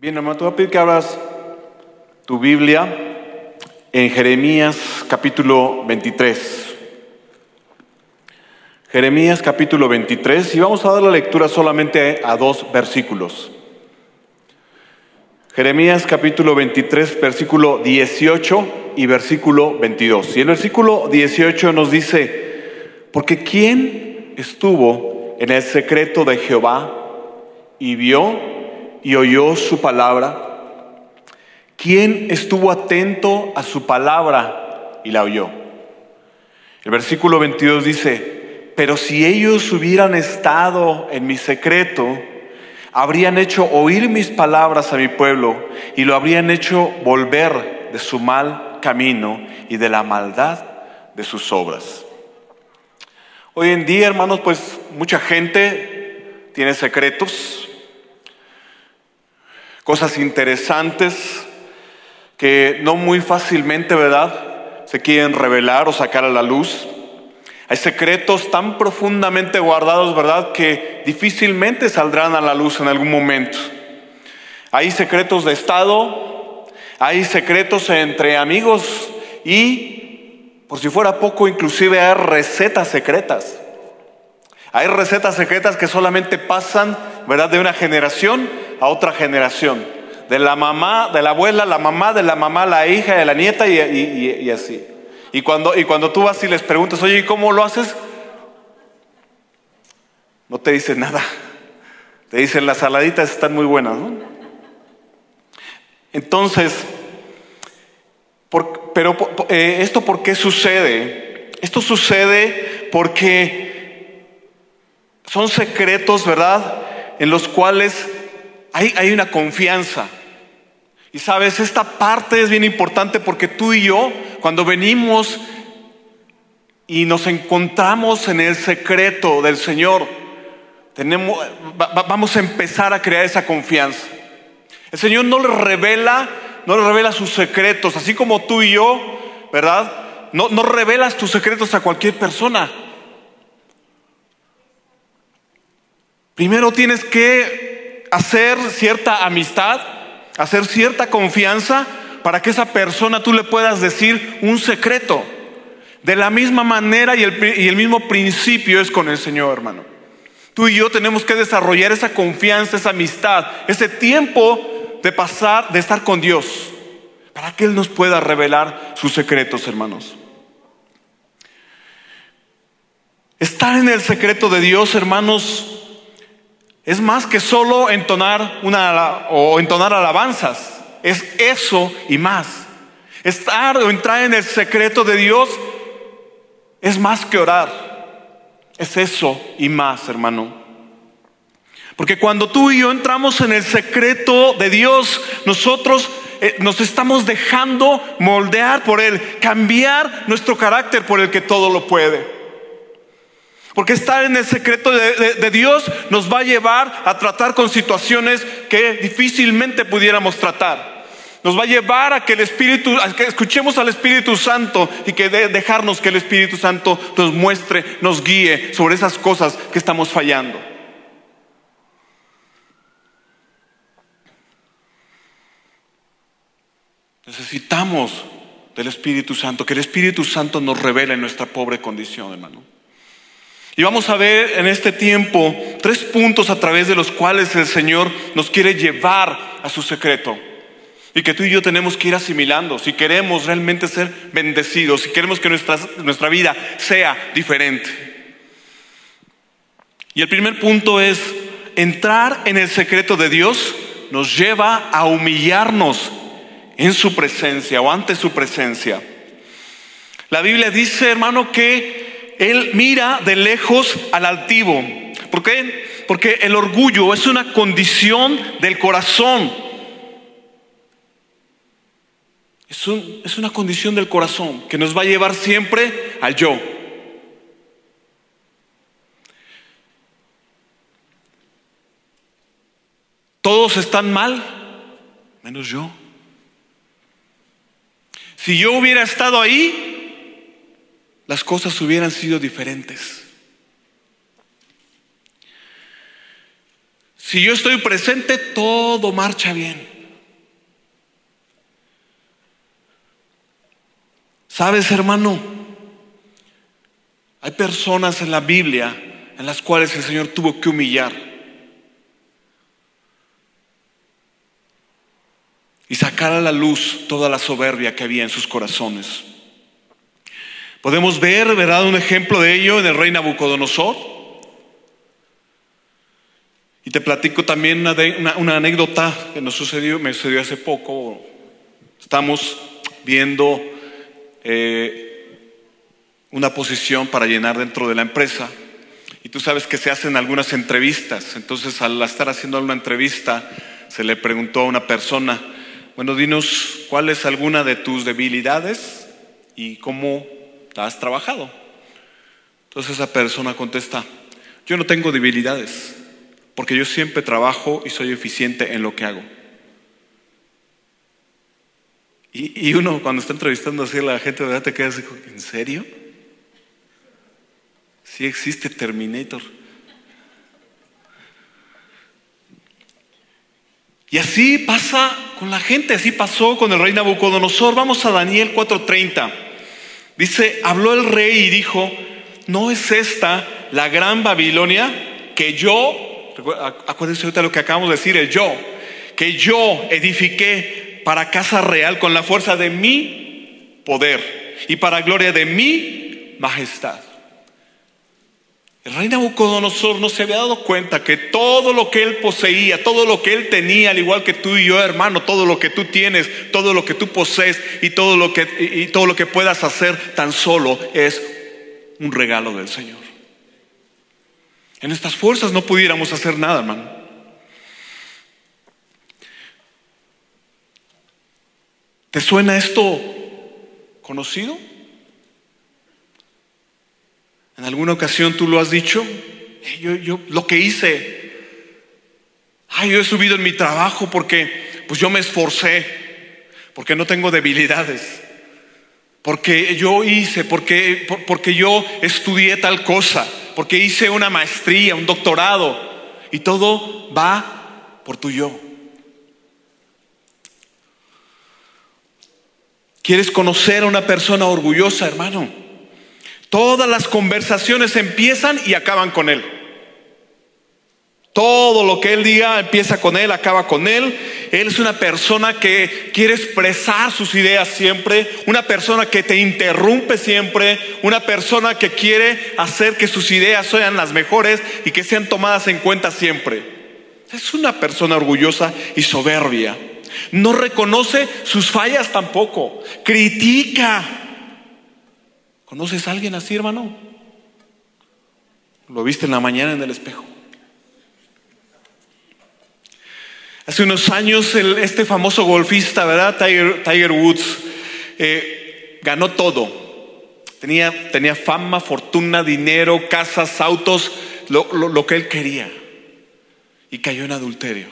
Bien, hermano, te voy a pedir que abras tu Biblia en Jeremías capítulo 23. Jeremías capítulo 23 y vamos a dar la lectura solamente a dos versículos. Jeremías capítulo 23, versículo 18 y versículo 22. Y el versículo 18 nos dice, porque ¿quién estuvo en el secreto de Jehová y vio y oyó su palabra? ¿Quién estuvo atento a su palabra y la oyó? El versículo 22 dice, pero si ellos hubieran estado en mi secreto, habrían hecho oír mis palabras a mi pueblo y lo habrían hecho volver de su mal camino y de la maldad de sus obras. Hoy en día, hermanos, pues mucha gente tiene secretos, cosas interesantes que no muy fácilmente, ¿verdad? Se quieren revelar o sacar a la luz. Hay secretos tan profundamente guardados, ¿verdad? Que difícilmente saldrán a la luz en algún momento. Hay secretos de Estado, hay secretos entre amigos y, por si fuera poco, inclusive hay recetas secretas. Hay recetas secretas que solamente pasan, ¿verdad?, de una generación a otra generación. De la mamá, de la abuela, la mamá, de la mamá, la hija, de la nieta y, así. Y cuando, y cuando tú vas y les preguntas, oye, ¿y cómo lo haces? No te dicen nada. Te dicen, las saladitas están muy buenas. Entonces, pero eh, ¿esto por qué sucede? Esto sucede porque son secretos, ¿verdad? En los cuales hay, hay una confianza. Y sabes, esta parte es bien importante porque tú y yo, cuando venimos y nos encontramos en el secreto del Señor, tenemos, vamos a empezar a crear esa confianza. El Señor no le revela, no le revela sus secretos, así como tú y yo, ¿verdad? No, no revelas tus secretos a cualquier persona. Primero tienes que hacer cierta amistad, hacer cierta confianza para que esa persona tú le puedas decir un secreto. De la misma manera y el, mismo principio es con el Señor, hermano. Tú y yo tenemos que desarrollar esa confianza, esa amistad, ese tiempo de pasar, de estar con Dios, para que Él nos pueda revelar sus secretos, hermanos. Estar en el secreto de Dios, hermanos, es más que solo entonar una o entonar alabanzas. Es eso y más. Estar o entrar en el secreto de Dios es más que orar. Es eso y más, hermano. Porque cuando tú y yo entramos en el secreto de Dios, nosotros eh, nos estamos dejando moldear por Él, cambiar nuestro carácter por el que todo lo puede. Porque estar en el secreto de, Dios nos va a llevar a tratar con situaciones que difícilmente pudiéramos tratar. Nos va a llevar a que el Espíritu, a que escuchemos al Espíritu Santo y que de, dejarnos que el Espíritu Santo nos muestre, nos guíe sobre esas cosas que estamos fallando. Necesitamos del Espíritu Santo, que el Espíritu Santo nos revele nuestra pobre condición, hermano. Y vamos a ver en este tiempo tres puntos a través de los cuales el Señor nos quiere llevar a su secreto. Y que tú y yo tenemos que ir asimilando si queremos realmente ser bendecidos, si queremos que nuestra, nuestra vida sea diferente. Y el primer punto es, entrar en el secreto de Dios nos lleva a humillarnos en su presencia o ante su presencia. La Biblia dice, hermano, que Él mira de lejos al altivo. ¿Por qué? Porque el orgullo es una condición del corazón. Es, un, es, una condición del corazón que nos va a llevar siempre al yo. Todos están mal, menos yo. Si yo hubiera estado ahí, las cosas hubieran sido diferentes. Si yo estoy presente, todo marcha bien. ¿Sabes, hermano? Hay personas en la Biblia en las cuales el Señor tuvo que humillar y sacar a la luz toda la soberbia que había en sus corazones. Podemos ver, ¿verdad?, un ejemplo de ello en el rey Nabucodonosor. Y te platico también una, anécdota que nos sucedió, me sucedió hace poco. Estamos viendo eh, una posición para llenar dentro de la empresa. Y tú sabes que se hacen algunas entrevistas. Entonces, al estar haciendo una entrevista, se le preguntó a una persona, bueno, dinos cuál es alguna de tus debilidades y cómo has trabajado. Entonces esa persona contesta, yo no tengo debilidades, porque yo siempre trabajo y soy eficiente en lo que hago. Y, uno cuando está entrevistando así a la gente, ¿verdad? Te queda así, ¿en serio? Sí existe Terminator. Y así pasa con la gente, así pasó con el rey Nabucodonosor. Vamos a Daniel 4:30. Dice, habló el rey y dijo, ¿no es esta la gran Babilonia que yo, acuérdense ahorita lo que acabamos de decir, el yo, que yo edifiqué para casa real con la fuerza de mi poder y para gloria de mi majestad. El rey Nabucodonosor no se había dado cuenta que todo lo que él poseía, todo lo que él tenía, al igual que tú y yo, hermano, todo lo que tú tienes, todo lo que tú posees y todo lo que, todo lo que puedas hacer tan solo es un regalo del Señor. En estas fuerzas no pudiéramos hacer nada, hermano. ¿Te suena esto conocido? ¿En alguna ocasión tú lo has dicho? Yo, yo, lo que hice, ay, yo he subido en mi trabajo porque pues yo me esforcé, porque no tengo debilidades, porque yo hice, porque, porque yo estudié tal cosa, porque hice una maestría, un doctorado, y todo va por tu yo. ¿Quieres conocer a una persona orgullosa, hermano? Todas las conversaciones empiezan y acaban con él. Todo lo que él diga empieza con él, acaba con él. Él es una persona que quiere expresar sus ideas siempre, una persona que te interrumpe siempre, una persona que quiere hacer que sus ideas sean las mejores y que sean tomadas en cuenta siempre. Es una persona orgullosa y soberbia. No reconoce sus fallas tampoco. Critica. ¿Conoces a alguien así, hermano? Lo viste en la mañana en el espejo. Hace unos años este famoso golfista, ¿verdad? Tiger, Woods, eh, ganó todo. Tenía, tenía, fama, fortuna, dinero, casas, autos, lo que él quería. Y cayó en adulterio.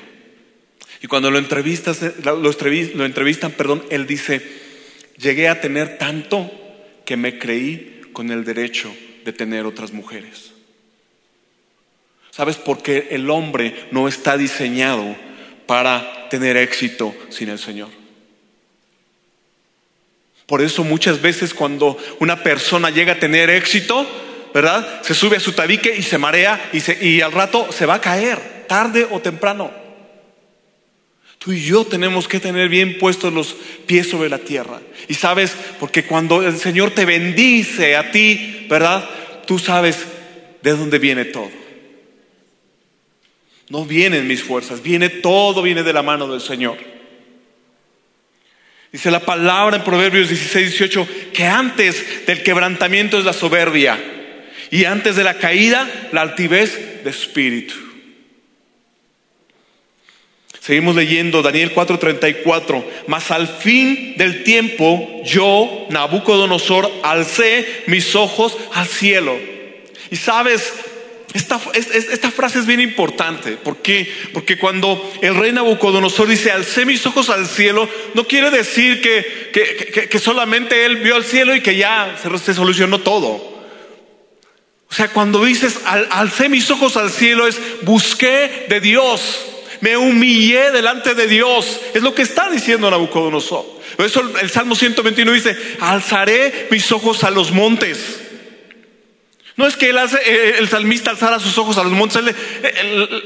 Y cuando lo, entrevistas, lo, entrevistan, perdón, él dice, llegué a tener tanto que me creí con el derecho de tener otras mujeres. ¿Sabes por qué el hombre no está diseñado para tener éxito sin el Señor? Por eso muchas veces cuando una persona llega a tener éxito, ¿verdad? Se sube a su tabique y se marea y, y al rato se va a caer, tarde o temprano. Tú y yo tenemos que tener bien puestos los pies sobre la tierra. Y sabes, porque cuando el Señor te bendice a ti, ¿verdad? Tú sabes de dónde viene todo. No vienen mis fuerzas, viene todo, viene de la mano del Señor. Dice la palabra en Proverbios 16, 18, que antes del quebrantamiento es la soberbia y antes de la caída la altivez de espíritu. Seguimos leyendo Daniel 4:34. Mas al fin del tiempo, yo, Nabucodonosor, alcé mis ojos al cielo. Y sabes, esta, esta, frase es bien importante. ¿Por qué? Porque cuando el rey Nabucodonosor dice, alcé mis ojos al cielo, no quiere decir que, que, solamente él vio al cielo y que ya se, solucionó todo. O sea, cuando dices, alcé mis ojos al cielo, es busqué de Dios, me humillé delante de Dios. Es lo que está diciendo Nabucodonosor. Por eso el Salmo 121 dice, alzaré mis ojos a los montes. No es que él hace, eh, el salmista alzara sus ojos a los montes,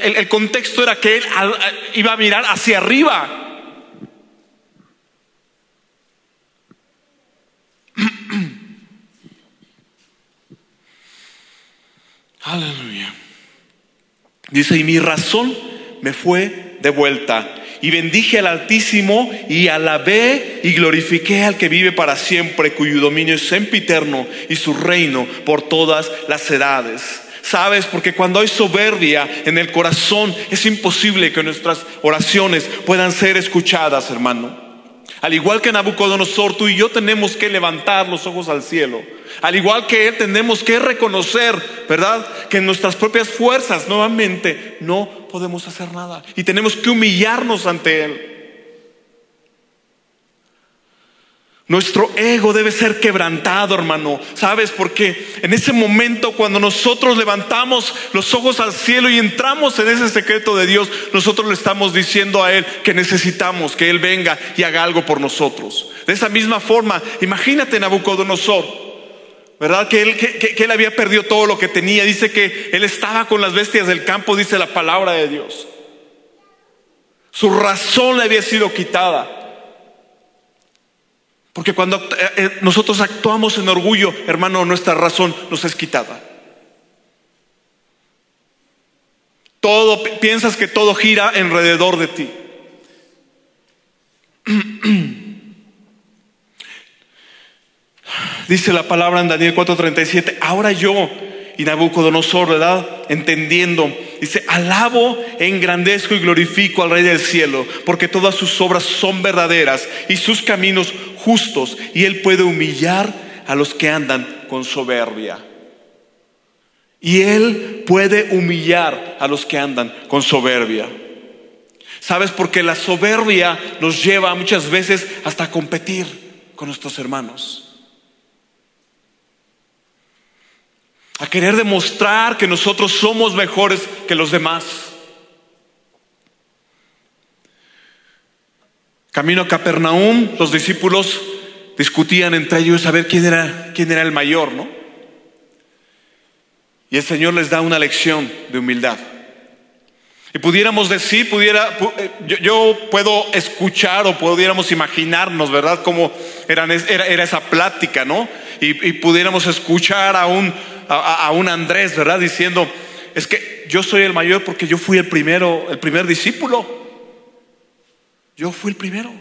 el, contexto era que él iba a mirar hacia arriba. Aleluya. Dice, y mi razón me fue de vuelta. Y bendije al Altísimo y alabé y glorifiqué al que vive para siempre, cuyo dominio es sempiterno y su reino por todas las edades. ¿Sabes? Porque cuando hay soberbia en el corazón es imposible que nuestras oraciones puedan ser escuchadas, hermano. Al igual que Nabucodonosor, tú y yo tenemos que levantar los ojos al cielo. Al igual que Él, tenemos que reconocer, ¿verdad? Que en nuestras propias fuerzas nuevamente no podemos hacer nada. Y tenemos que humillarnos ante Él. Nuestro ego debe ser quebrantado, hermano. ¿Sabes? Porque en ese momento cuando nosotros levantamos los ojos al cielo y entramos en ese secreto de Dios, nosotros le estamos diciendo a Él que necesitamos que Él venga y haga algo por nosotros. De esa misma forma, imagínate Nabucodonosor, ¿verdad? Que él, que él había perdido todo lo que tenía. Dice que Él estaba con las bestias del campo, dice la palabra de Dios. Su razón le había sido quitada. Porque cuando eh, eh, nosotros actuamos en orgullo, hermano, nuestra razón nos es quitada. Todo, piensas que todo gira alrededor de ti. Dice la palabra en Daniel 4:37, ahora yo y Nabucodonosor, ¿verdad? Entendiendo, dice, alabo, engrandezco y glorifico al Rey del cielo, porque todas sus obras son verdaderas y sus caminos justos, y Él puede humillar a los que andan con soberbia. Y Él puede humillar a los que andan con soberbia. ¿Sabes? Porque la soberbia nos lleva muchas veces hasta competir con nuestros hermanos. A querer demostrar que nosotros somos mejores que los demás. Camino a Capernaum, los discípulos discutían entre ellos a ver quién era, quién era el mayor, ¿no? Y el Señor les da una lección de humildad. Y pudiéramos decir, pudiera, eh, yo, puedo escuchar o pudiéramos imaginarnos, ¿verdad? Cómo era, esa plática, ¿no? Y pudiéramos escuchar a un, a, un Andrés, ¿verdad? Diciendo, es que yo soy el mayor porque yo fui el primero, el primer discípulo. Yo fui el primero.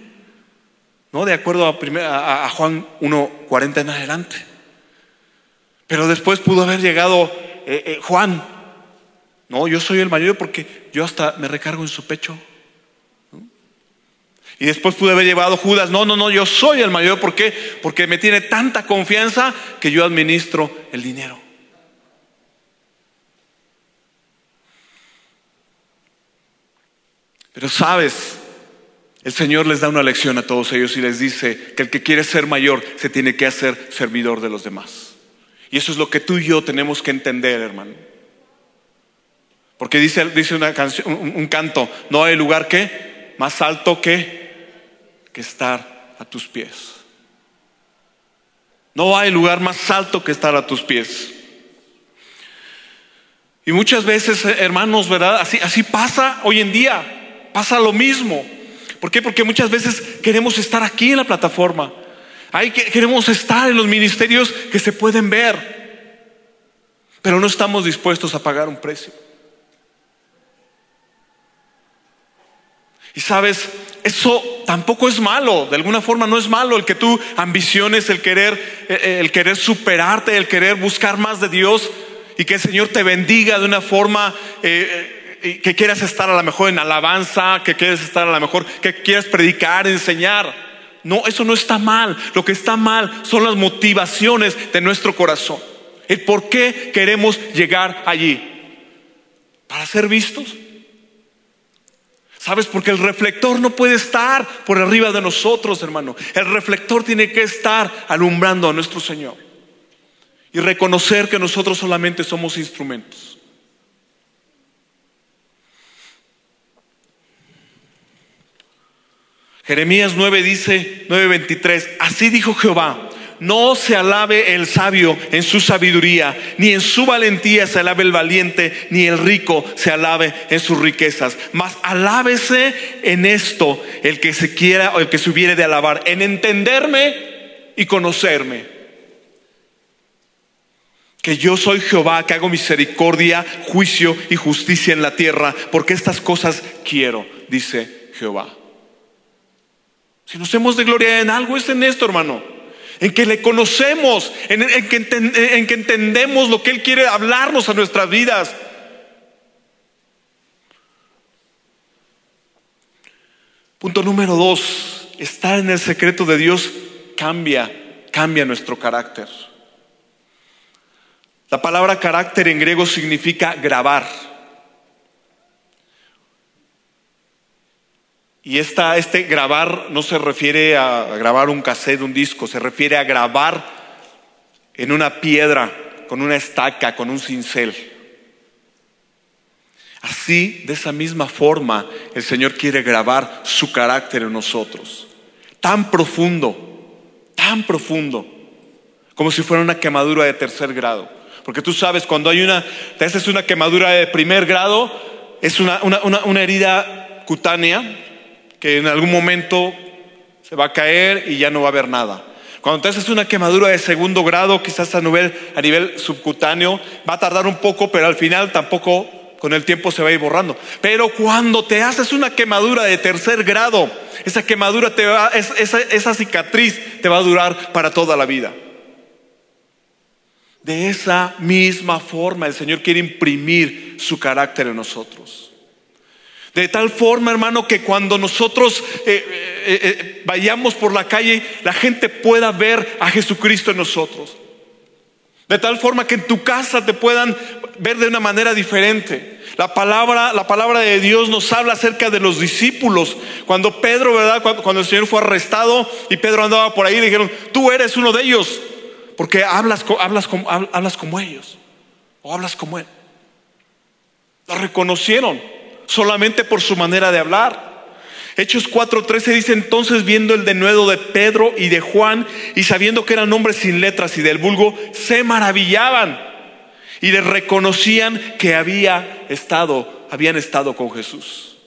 ¿No? De acuerdo a, a Juan 1.40 en adelante. Pero después pudo haber llegado eh, eh, Juan. No, yo soy el mayor porque yo hasta me recargo en su pecho. Y después pudo haber llevado Judas. No, no, no, yo soy el mayor. Porque me tiene tanta confianza que yo administro el dinero. Pero sabes, el Señor les da una lección a todos ellos y les dice que el que quiere ser mayor se tiene que hacer servidor de los demás. Y eso es lo que tú y yo tenemos que entender, hermano. Porque dice, dice una canción, un, canto, no hay lugar que más alto que, que estar a tus pies. No hay lugar más alto que estar a tus pies. Y muchas veces, hermanos, ¿verdad? Así, así pasa hoy en día pasa lo mismo. ¿Por qué? Porque muchas veces queremos estar aquí en la plataforma. Ahí queremos estar en los ministerios que se pueden ver, pero no estamos dispuestos a pagar un precio. Y sabes, eso tampoco es malo, de alguna forma no es malo el que tú ambiciones, el querer, eh, eh, el querer superarte, el querer buscar más de Dios y que el Señor te bendiga de una forma eh, que quieras estar a lo mejor en alabanza, que quieras estar a lo mejor, que quieras predicar, enseñar. No, eso no está mal. Lo que está mal son las motivaciones de nuestro corazón. El por qué queremos llegar allí. Para ser vistos. ¿Sabes? Porque el reflector no puede estar por arriba de nosotros, hermano. El reflector tiene que estar alumbrando a nuestro Señor. y reconocer que nosotros solamente somos instrumentos. Jeremías 9 dice, 9:23, así dijo Jehová, no se alabe el sabio en su sabiduría, ni en su valentía se alabe el valiente, ni el rico se alabe en sus riquezas. Mas alábese en esto el que se quiera o el que se hubiere de alabar, en entenderme y conocerme. Que yo soy Jehová, que hago misericordia, juicio y justicia en la tierra, porque estas cosas quiero, dice Jehová. Si nos hemos de gloria en algo es en esto, hermano. En que le conocemos, en, que, en que entendemos lo que Él quiere hablarnos a nuestras vidas. Punto número dos, estar en el secreto de Dios cambia, cambia nuestro carácter. La palabra carácter en griego significa grabar. Y esta, este grabar no se refiere a grabar un cassette, un disco, se refiere a grabar en una piedra, con una estaca, con un cincel. Así, de esa misma forma, el Señor quiere grabar su carácter en nosotros. Tan profundo, tan profundo, como si fuera una quemadura de tercer grado. Porque tú sabes, cuando hay una, te haces una quemadura de primer grado, es una, una herida cutánea, que en algún momento se va a caer y ya no va a haber nada. Cuando te haces una quemadura de segundo grado, quizás a nivel, a nivel subcutáneo, va a tardar un poco, pero al final tampoco con el tiempo se va a ir borrando. Pero cuando te haces una quemadura de tercer grado, esa quemadura te va, esa, esa cicatriz te va a durar para toda la vida. De esa misma forma el Señor quiere imprimir su carácter en nosotros. De tal forma, hermano, que cuando nosotros eh, eh, eh, vayamos por la calle, la gente pueda ver a Jesucristo en nosotros. De tal forma que en tu casa te puedan ver de una manera diferente. La palabra, la palabra de Dios nos habla acerca de los discípulos. Cuando Pedro, ¿verdad? Cuando, el Señor fue arrestado y Pedro andaba por ahí, dijeron, tú eres uno de ellos, porque hablas, hablas, hablas como ellos, o hablas como él. Lo reconocieron solamente por su manera de hablar. Hechos 4:13 dice entonces viendo el denuedo de Pedro y de Juan y sabiendo que eran hombres sin letras y del vulgo, se maravillaban y les reconocían que había estado, habían estado con Jesús.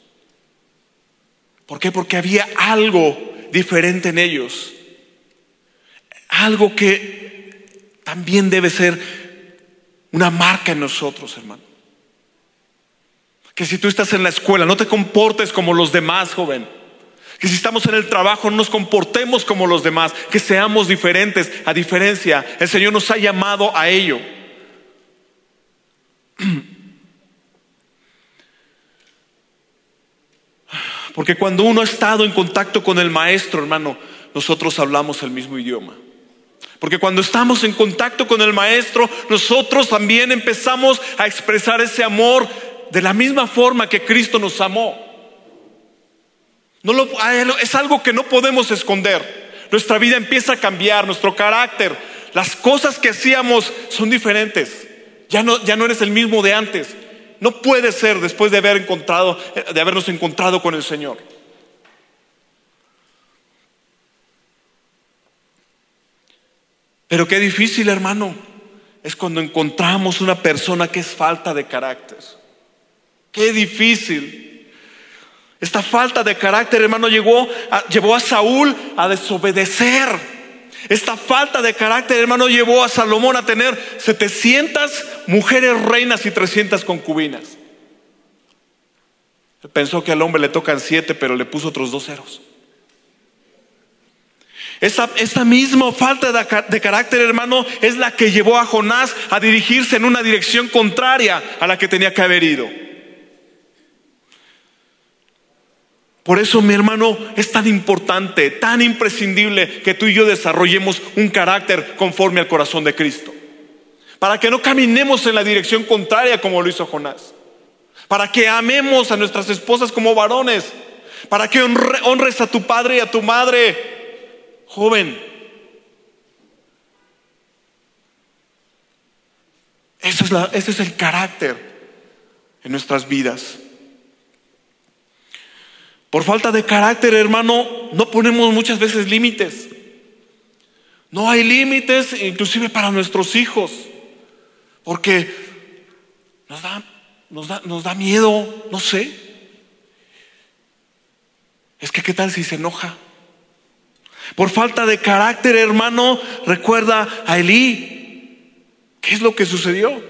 ¿Por qué? Porque había algo diferente en ellos. Algo que también debe ser una marca en nosotros, hermano. Que si tú estás en la escuela, no te comportes como los demás, joven. Que si estamos en el trabajo, no nos comportemos como los demás, que seamos diferentes. A diferencia, el Señor nos ha llamado a ello. Porque cuando uno ha estado en contacto con el Maestro, hermano, nosotros hablamos el mismo idioma. Porque cuando estamos en contacto con el Maestro, nosotros también empezamos a expresar ese amor de la misma forma que Cristo nos amó. Es algo que no podemos esconder. Nuestra vida empieza a cambiar, nuestro carácter, las cosas que hacíamos son diferentes. Ya no, ya no eres el mismo de antes. No puede ser después de haber encontrado, de habernos encontrado con el Señor. Pero qué difícil, hermano, es cuando encontramos una persona que es falta de carácter. Qué difícil. Esta falta de carácter, hermano, llegó llevó a Saúl a desobedecer. Esta falta de carácter, hermano, llevó a Salomón a tener 700 mujeres reinas y 300 concubinas. Pensó que al hombre le tocan siete, pero le puso otros dos ceros. Esa, esa, misma falta de, de, carácter, hermano, es la que llevó a Jonás a dirigirse en una dirección contraria a la que tenía que haber ido. Por eso, mi hermano, es tan importante, tan imprescindible que tú y yo desarrollemos un carácter conforme al corazón de Cristo. Para que no caminemos en la dirección contraria como lo hizo Jonás. Para que amemos a nuestras esposas como varones. Para que honres a tu padre y a tu madre. Joven, Ese es, ese es el carácter en nuestras vidas. Por falta de carácter, hermano, no ponemos muchas veces límites. No hay límites, inclusive para nuestros hijos, porque nos da, nos da, nos da miedo, no sé. Es que, ¿qué tal si se enoja? Por falta de carácter, hermano, recuerda a Elí. ¿Qué es lo que sucedió?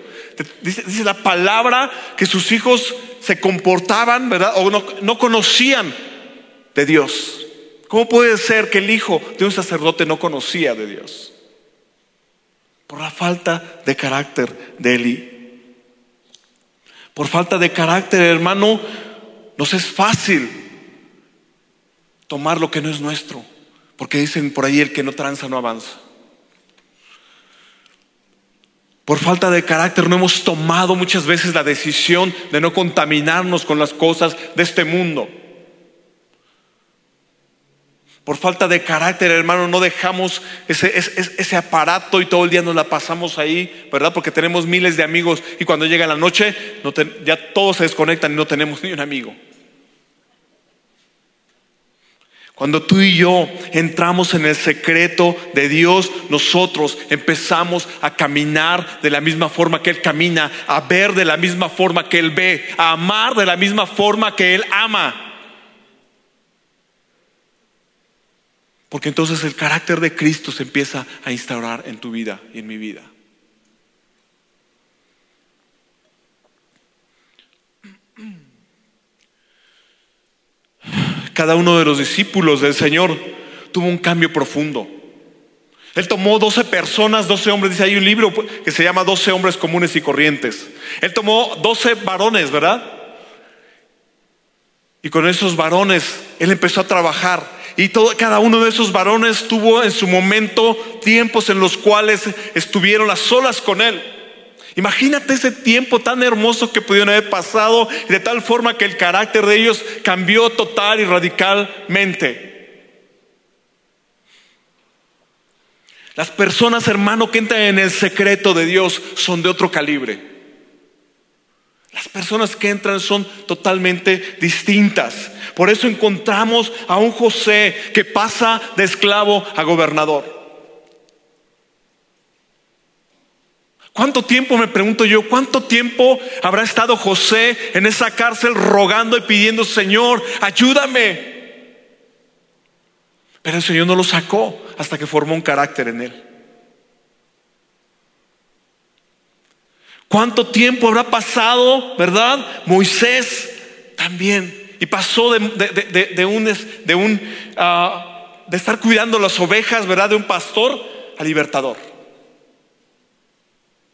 Dice, la palabra que sus hijos se comportaban, ¿verdad? O no, no conocían de Dios. ¿Cómo puede ser que el hijo de un sacerdote no conocía de Dios? Por la falta de carácter de Eli. Por falta de carácter, hermano, nos es fácil tomar lo que no es nuestro. Porque dicen por ahí el que no tranza no avanza. Por falta de carácter no hemos tomado muchas veces la decisión de no contaminarnos con las cosas de este mundo. Por falta de carácter, hermano, no dejamos ese, ese, aparato y todo el día nos la pasamos ahí, ¿verdad? Porque tenemos miles de amigos y cuando llega la noche ya todos se desconectan y no tenemos ni un amigo. Cuando tú y yo entramos en el secreto de Dios, nosotros empezamos a caminar de la misma forma que Él camina, a ver de la misma forma que Él ve, a amar de la misma forma que Él ama. Porque entonces el carácter de Cristo se empieza a instaurar en tu vida y en mi vida. Cada uno de los discípulos del Señor tuvo un cambio profundo. Él tomó 12 personas, 12 hombres, dice, hay un libro que se llama 12 hombres comunes y corrientes. Él tomó 12 varones, ¿verdad? Y con esos varones, él empezó a trabajar y todo, cada uno de esos varones tuvo en su momento tiempos en los cuales estuvieron a solas con él. Imagínate ese tiempo tan hermoso que pudieron haber pasado de tal forma que el carácter de ellos cambió total y radicalmente. Las personas, hermano, que entran en el secreto de Dios son de otro calibre. Las personas que entran son totalmente distintas. Por eso encontramos a un José que pasa de esclavo a gobernador. ¿Cuánto tiempo, me pregunto yo, cuánto tiempo habrá estado José en esa cárcel rogando y pidiendo, Señor, ayúdame? Pero el Señor no lo sacó hasta que formó un carácter en él. ¿Cuánto tiempo habrá pasado, verdad? Moisés también. Y pasó de, un, de, un ah, de estar cuidando las ovejas, ¿verdad? De un pastor a libertador.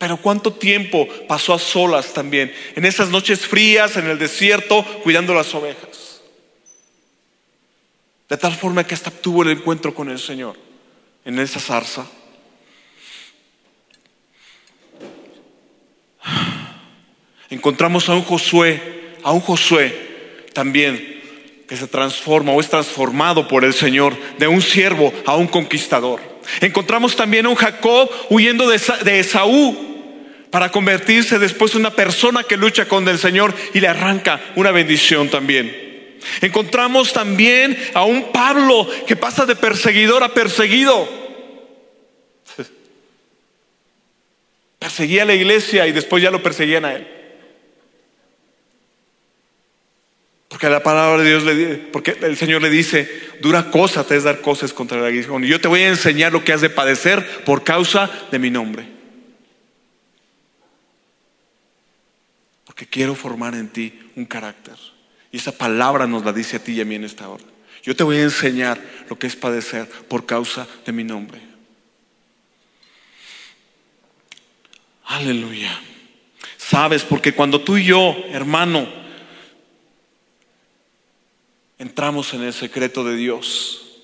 Pero cuánto tiempo pasó a solas también, en esas noches frías, en el desierto, cuidando las ovejas. De tal forma que hasta tuvo el encuentro con el Señor en esa zarza. encontramos a un Josué, a un Josué también que se transforma o es transformado por el Señor de un siervo a un conquistador. Encontramos también a un Jacob huyendo de Esaú para convertirse después en una persona que lucha con el Señor y le arranca una bendición también. Encontramos también a un Pablo que pasa de perseguidor a perseguido. Perseguía a la iglesia y después ya lo perseguían a él. Porque la palabra de Dios le porque el Señor le dice, dura cosa te es dar cosas contra la aguijón. Y yo te voy a enseñar lo que has de padecer por causa de mi nombre. Porque quiero formar en ti un carácter. Y esa palabra nos la dice a ti y a mí en esta hora. Yo te voy a enseñar lo que es padecer por causa de mi nombre. Aleluya. Sabes, porque cuando tú y yo, hermano, entramos en el secreto de Dios.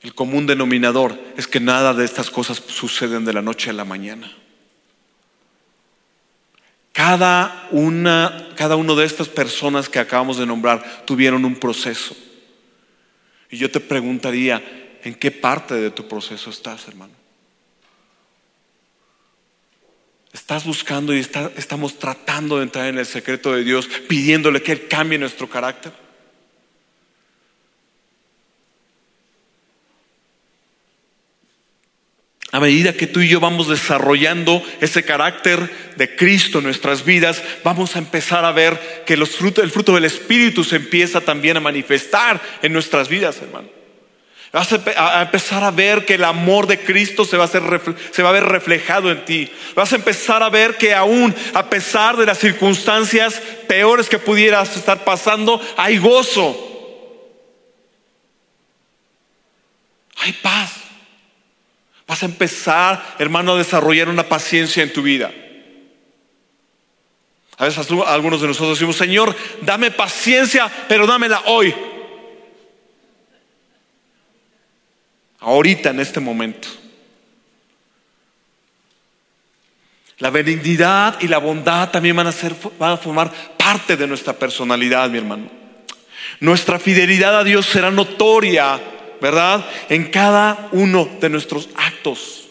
El común denominador es que nada de estas cosas suceden de la noche a la mañana. Cada una, cada de estas personas que acabamos de nombrar tuvieron un proceso. Y yo te preguntaría, ¿en qué parte de tu proceso estás, hermano? Estás buscando y estamos tratando de entrar en el secreto de Dios, pidiéndole que Él cambie nuestro carácter. A medida que tú y yo vamos desarrollando ese carácter de Cristo en nuestras vidas, vamos a empezar a ver que el fruto del Espíritu se empieza también a manifestar en nuestras vidas, hermano. Vas a empezar a ver que el amor de Cristo se va a, se va a ver reflejado en ti. Vas a empezar a ver que aún a pesar de las circunstancias peores que pudieras estar pasando, hay gozo. Hay paz. Vas a empezar, hermano, a desarrollar una paciencia en tu vida. A veces algunos de nosotros decimos, Señor, dame paciencia, pero dámela hoy. ahorita en este momento. La benignidad y la bondad también van a, ser, van a formar parte de nuestra personalidad, mi hermano. Nuestra fidelidad a Dios será notoria, ¿verdad? En cada uno de nuestros actos.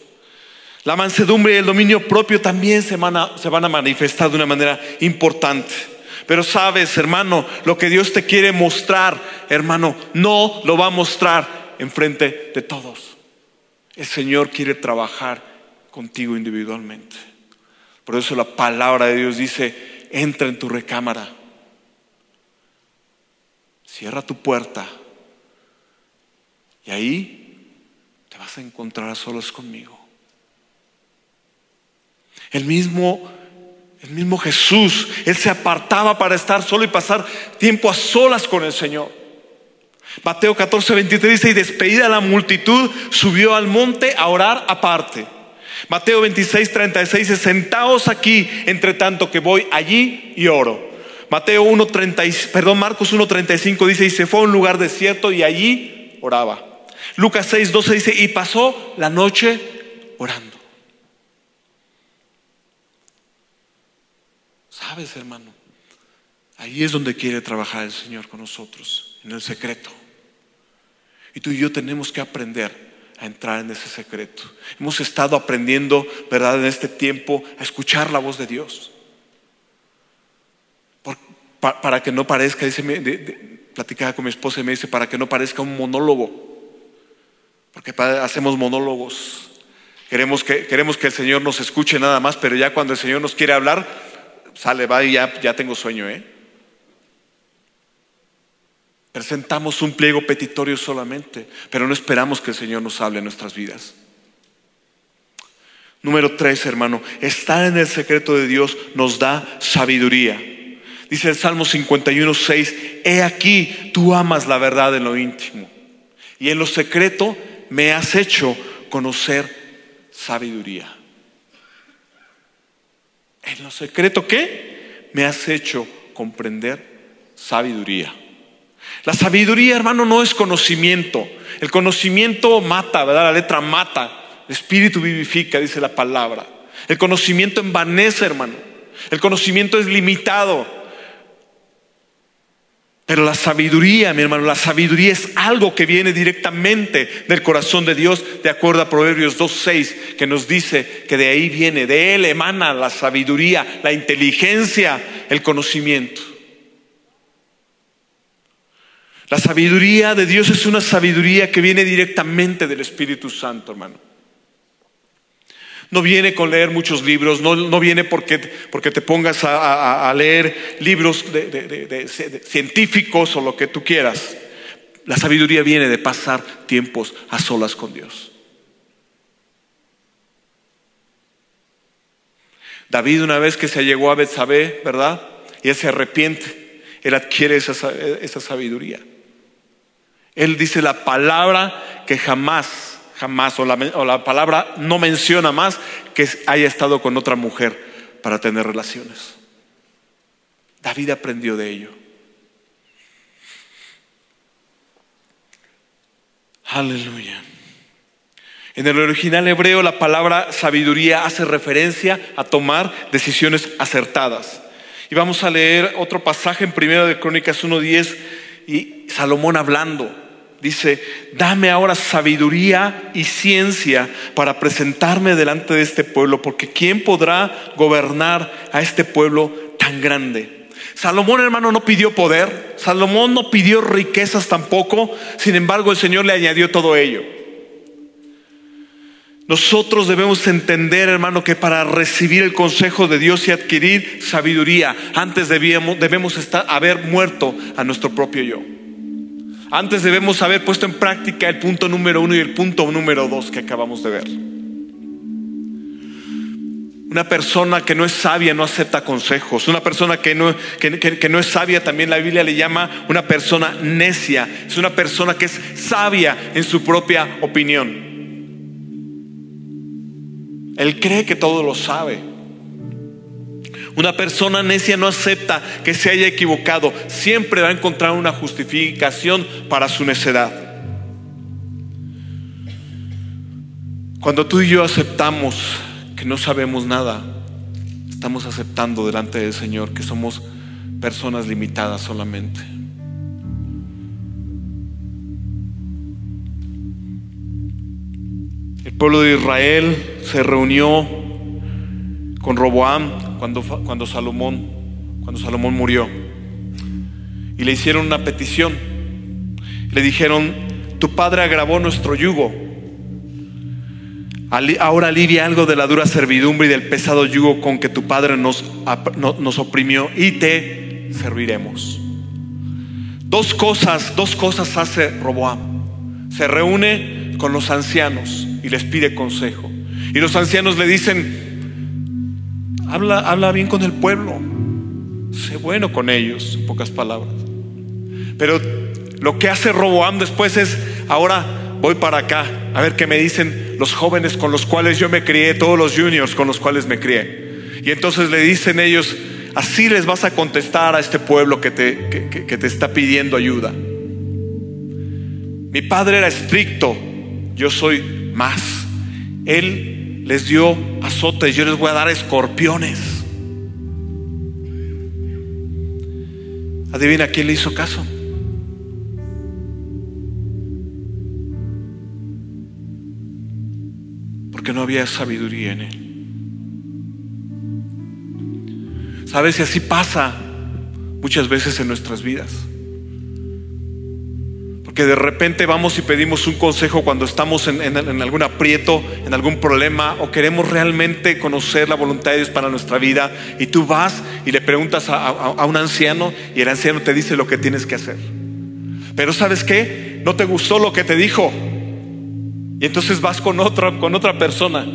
La mansedumbre y el dominio propio también se van a, se van a manifestar de una manera importante. Pero sabes, hermano, lo que Dios te quiere mostrar, hermano, no lo va a mostrar enfrente de todos. El Señor quiere trabajar contigo individualmente. Por eso la palabra de Dios dice, entra en tu recámara, cierra tu puerta y ahí te vas a encontrar a solos conmigo. El mismo, el mismo Jesús, Él se apartaba para estar solo y pasar tiempo a solas con el Señor. Mateo 14, 23 dice, y despedida la multitud, subió al monte a orar aparte. Mateo 26, 36 dice, sentaos aquí, entre tanto que voy allí y oro. Mateo 1, perdón, Marcos 1, 35 dice, y se fue a un lugar desierto y allí oraba. Lucas 6, 12 dice, y pasó la noche orando. ¿Sabes, hermano? Ahí es donde quiere trabajar el Señor con nosotros, en el secreto. Y tú y yo tenemos que aprender a entrar en ese secreto. Hemos estado aprendiendo, ¿verdad?, en este tiempo a escuchar la voz de Dios. para que no parezca, platicaba con mi esposa y me dice, para que no parezca un monólogo. Porque hacemos monólogos. Queremos que, queremos que el Señor nos escuche nada más, pero ya cuando el Señor nos quiere hablar, sale, va y ya, ya tengo sueño, ¿eh? Presentamos un pliego petitorio solamente, pero no esperamos que el Señor nos hable en nuestras vidas. Número tres, hermano, estar en el secreto de Dios nos da sabiduría. Dice el Salmo 51, 6, he aquí, tú amas la verdad en lo íntimo y en lo secreto me has hecho conocer sabiduría. En lo secreto, ¿qué? Me has hecho comprender sabiduría. La sabiduría, hermano, no es conocimiento. El conocimiento mata, ¿verdad? La letra mata. El espíritu vivifica, dice la palabra. El conocimiento envanece, hermano. El conocimiento es limitado. Pero la sabiduría, mi hermano, la sabiduría es algo que viene directamente del corazón de Dios, de acuerdo a Proverbios 2.6, que nos dice que de ahí viene, de Él emana la sabiduría, la inteligencia, el conocimiento. La sabiduría de Dios es una sabiduría que viene directamente del Espíritu Santo, hermano. No viene con leer muchos libros, no, viene porque, porque, te pongas a, leer libros científicos o lo que tú quieras. La sabiduría viene de pasar tiempos a solas con Dios. David una vez que se llegó a Betsabé, ¿verdad? Y él se arrepiente, él adquiere esa sabiduría. Él dice la palabra que jamás, jamás, o la, palabra no menciona más que haya estado con otra mujer para tener relaciones. David aprendió de ello. Aleluya. En el original hebreo la palabra sabiduría hace referencia a tomar decisiones acertadas. Y vamos a leer otro pasaje en primero de Crónicas 1.10 y Salomón hablando dice, dame ahora sabiduría y ciencia para presentarme delante de este pueblo, porque ¿quién podrá gobernar a este pueblo tan grande? Salomón hermano no pidió poder, Salomón no pidió riquezas tampoco, sin embargo el Señor le añadió todo ello. Nosotros debemos entender, hermano, que para recibir el consejo de Dios y adquirir sabiduría, antes debíamos, debemos estar, haber muerto a nuestro propio yo. Antes debemos haber puesto en práctica el punto número uno y el punto número dos que acabamos de ver. Una persona que no es sabia no acepta consejos. Una persona que no, que, no, es sabia también la Biblia le llama una persona necia. Es una persona que es sabia en su propia opinión. Él cree que todo lo sabe. Una persona necia no acepta que se haya equivocado. Siempre va a encontrar una justificación para su necedad. Cuando tú y yo aceptamos que no sabemos nada, estamos aceptando delante del Señor que somos personas limitadas solamente. El pueblo de Israel se reunió con Roboam cuando, cuando, Salomón, cuando Salomón murió. Y le hicieron una petición. Le dijeron, tu padre agravó nuestro yugo. Ahora alivia algo de la dura servidumbre y del pesado yugo con que tu padre nos, nos oprimió y te serviremos. Dos cosas, dos cosas hace Roboam. Se reúne con los ancianos y les pide consejo. Y los ancianos le dicen, habla, habla bien con el pueblo, sé bueno con ellos, en pocas palabras. Pero lo que hace Roboam después es, ahora voy para acá, a ver qué me dicen los jóvenes con los cuales yo me crié, todos los juniors con los cuales me crié. Y entonces le dicen ellos, así les vas a contestar a este pueblo que te, que te está pidiendo ayuda. Mi padre era estricto, yo soy más. Él les dio azotes, yo les voy a dar escorpiones. Adivina quién le hizo caso. Porque no había sabiduría en él. ¿Sabes? si así pasa muchas veces en nuestras vidas que de repente vamos y pedimos un consejo cuando estamos en, algún aprieto, en algún problema, o queremos realmente conocer la voluntad de Dios para nuestra vida, y tú vas y le preguntas a, un anciano y el anciano te dice lo que tienes que hacer. Pero sabes qué? No te gustó lo que te dijo. Y entonces vas con otra, con otra persona.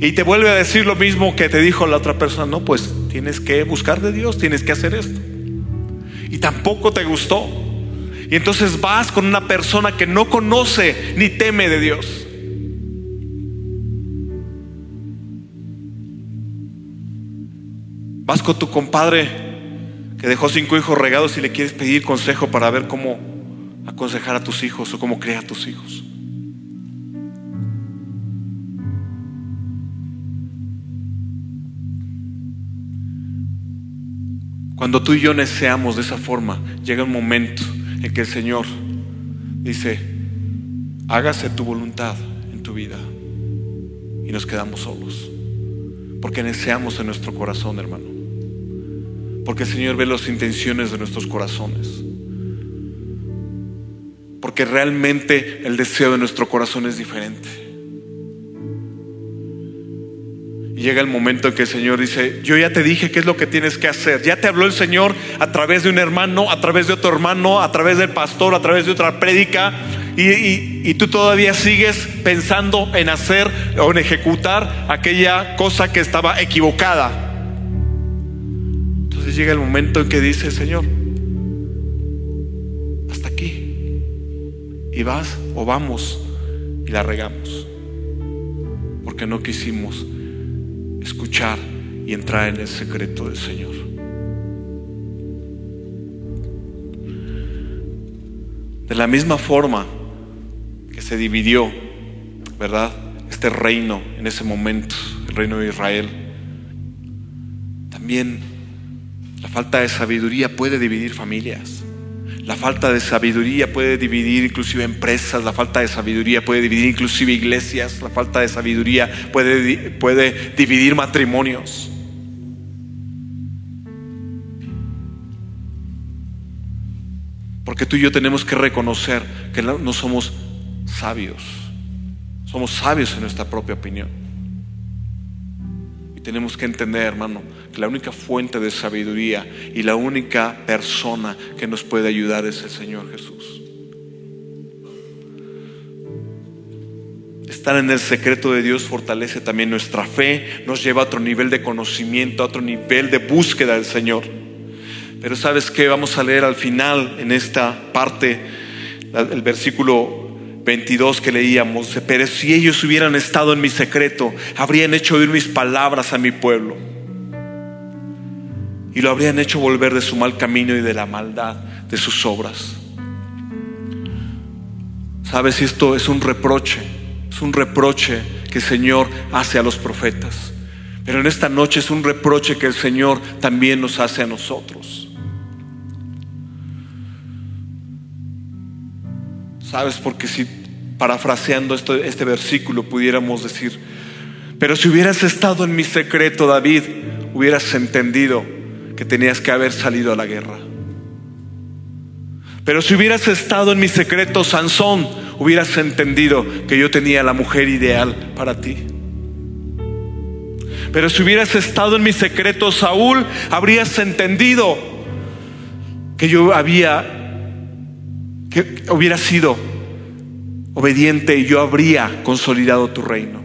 Y te vuelve a decir lo mismo que te dijo la otra persona. No, pues tienes que buscar de Dios, tienes que hacer esto. Y tampoco te gustó. Y entonces vas con una persona que no conoce ni teme de Dios. Vas con tu compadre que dejó cinco hijos regados y le quieres pedir consejo para ver cómo aconsejar a tus hijos o cómo criar a tus hijos. Cuando tú y yo deseamos de esa forma, llega un momento en que el Señor dice, hágase tu voluntad en tu vida. Y nos quedamos solos. Porque deseamos en nuestro corazón, hermano. Porque el Señor ve las intenciones de nuestros corazones. Porque realmente el deseo de nuestro corazón es diferente. Llega el momento en que el Señor dice, yo ya te dije qué es lo que tienes que hacer. Ya te habló el Señor a través de un hermano, a través de otro hermano, a través del pastor, a través de otra prédica. Y, y, tú todavía sigues pensando en hacer o en ejecutar aquella cosa que estaba equivocada. Entonces llega el momento en que dice, Señor, hasta aquí. Y vas o vamos y la regamos. Porque no quisimos escuchar y entrar en el secreto del Señor. De la misma forma que se dividió, ¿verdad? Este reino en ese momento, el reino de Israel, también la falta de sabiduría puede dividir familias. La falta de sabiduría puede dividir inclusive empresas, la falta de sabiduría puede dividir inclusive iglesias, la falta de sabiduría puede, puede dividir matrimonios. Porque tú y yo tenemos que reconocer que no somos sabios, somos sabios en nuestra propia opinión. Tenemos que entender, hermano, que la única fuente de sabiduría y la única persona que nos puede ayudar es el Señor Jesús. Estar en el secreto de Dios fortalece también nuestra fe, nos lleva a otro nivel de conocimiento, a otro nivel de búsqueda del Señor. Pero sabes que vamos a leer al final en esta parte, el versículo 22 que leíamos, pero si ellos hubieran estado en mi secreto, habrían hecho oír mis palabras a mi pueblo y lo habrían hecho volver de su mal camino y de la maldad de sus obras. Sabes, esto es un reproche, es un reproche que el Señor hace a los profetas. Pero en esta noche es un reproche que el Señor también nos hace a nosotros. ¿Sabes? Porque si parafraseando este versículo pudiéramos decir, pero si hubieras estado en mi secreto, David, hubieras entendido que tenías que haber salido a la guerra. Pero si hubieras estado en mi secreto, Sansón, hubieras entendido que yo tenía la mujer ideal para ti. Pero si hubieras estado en mi secreto, Saúl, habrías entendido que yo había, que hubiera sido obediente yo habría consolidado tu reino.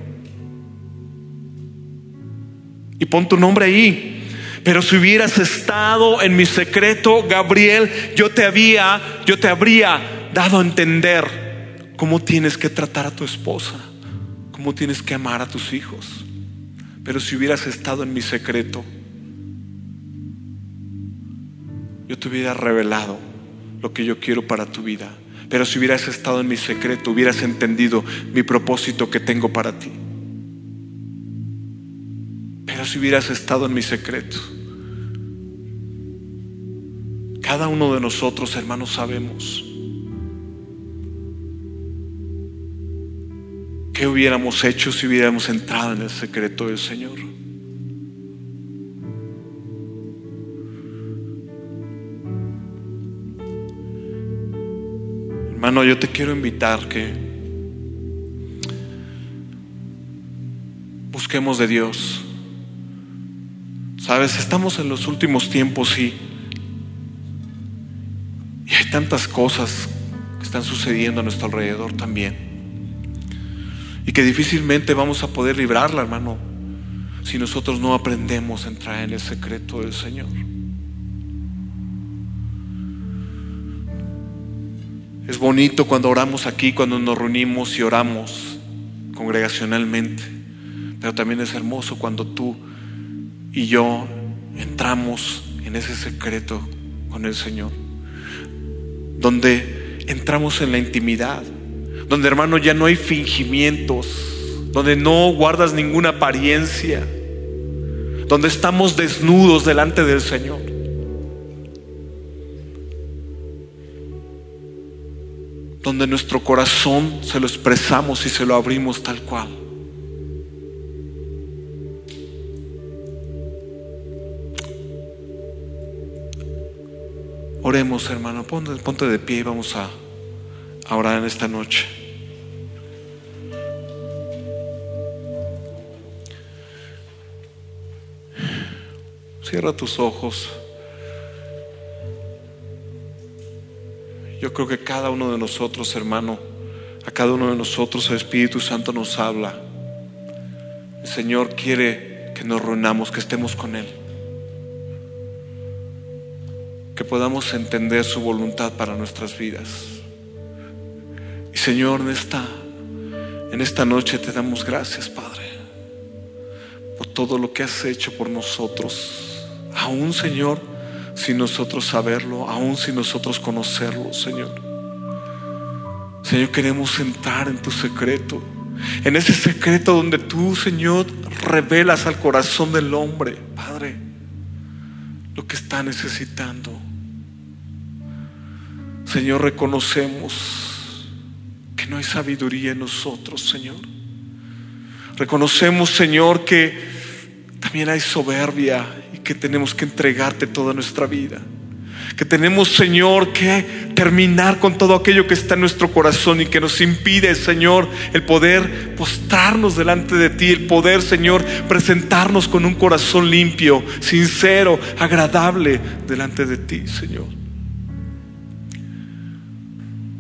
Y pon tu nombre ahí. Pero si hubieras estado en mi secreto, Gabriel, yo te había, yo te habría dado a entender cómo tienes que tratar a tu esposa, cómo tienes que amar a tus hijos. Pero si hubieras estado en mi secreto, yo te hubiera revelado lo que yo quiero para tu vida. Pero si hubieras estado en mi secreto, hubieras entendido mi propósito que tengo para ti. Pero si hubieras estado en mi secreto, cada uno de nosotros, hermanos, sabemos qué hubiéramos hecho si hubiéramos entrado en el secreto del Señor. Hermano, yo te quiero invitar que busquemos de Dios. Sabes, estamos en los últimos tiempos y, y hay tantas cosas que están sucediendo a nuestro alrededor también. Y que difícilmente vamos a poder librarla, hermano, si nosotros no aprendemos a entrar en el secreto del Señor. Es bonito cuando oramos aquí, cuando nos reunimos y oramos congregacionalmente. Pero también es hermoso cuando tú y yo entramos en ese secreto con el Señor. Donde entramos en la intimidad. Donde hermano ya no hay fingimientos. Donde no guardas ninguna apariencia. Donde estamos desnudos delante del Señor. Donde nuestro corazón se lo expresamos y se lo abrimos tal cual. Oremos, hermano, ponte, de pie y vamos a, a orar en esta noche. Cierra tus ojos. Yo creo que cada uno de nosotros, hermano, a cada uno de nosotros el Espíritu Santo nos habla. El Señor quiere que nos reunamos, que estemos con Él. Que podamos entender su voluntad para nuestras vidas. Y Señor, en esta, en esta noche te damos gracias, Padre, por todo lo que has hecho por nosotros. Aún, Señor, sin nosotros saberlo, aún sin nosotros conocerlo, Señor. Señor, queremos entrar en tu secreto, en ese secreto donde tú, Señor, revelas al corazón del hombre, Padre, lo que está necesitando. Señor, reconocemos que no hay sabiduría en nosotros, Señor. Reconocemos, Señor, que también hay soberbia y que tenemos que entregarte toda nuestra vida. Que tenemos, Señor, que terminar con todo aquello que está en nuestro corazón y que nos impide, Señor, el poder postrarnos delante de ti, el poder, Señor, presentarnos con un corazón limpio, sincero, agradable delante de ti, Señor.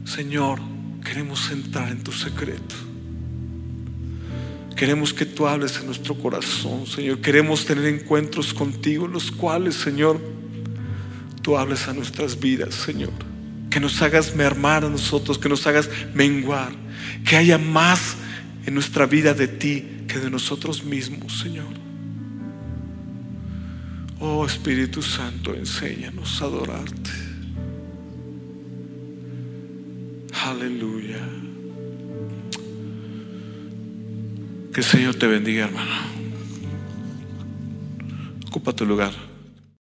Señor, queremos entrar en tu secreto. Queremos que tú hables en nuestro corazón, Señor. Queremos tener encuentros contigo, los cuales, Señor, tú hables a nuestras vidas, Señor. Que nos hagas mermar a nosotros, que nos hagas menguar. Que haya más en nuestra vida de ti que de nosotros mismos, Señor. Oh Espíritu Santo, enséñanos a adorarte. Aleluya. Que el Señor te bendiga, hermano. Ocupa tu lugar.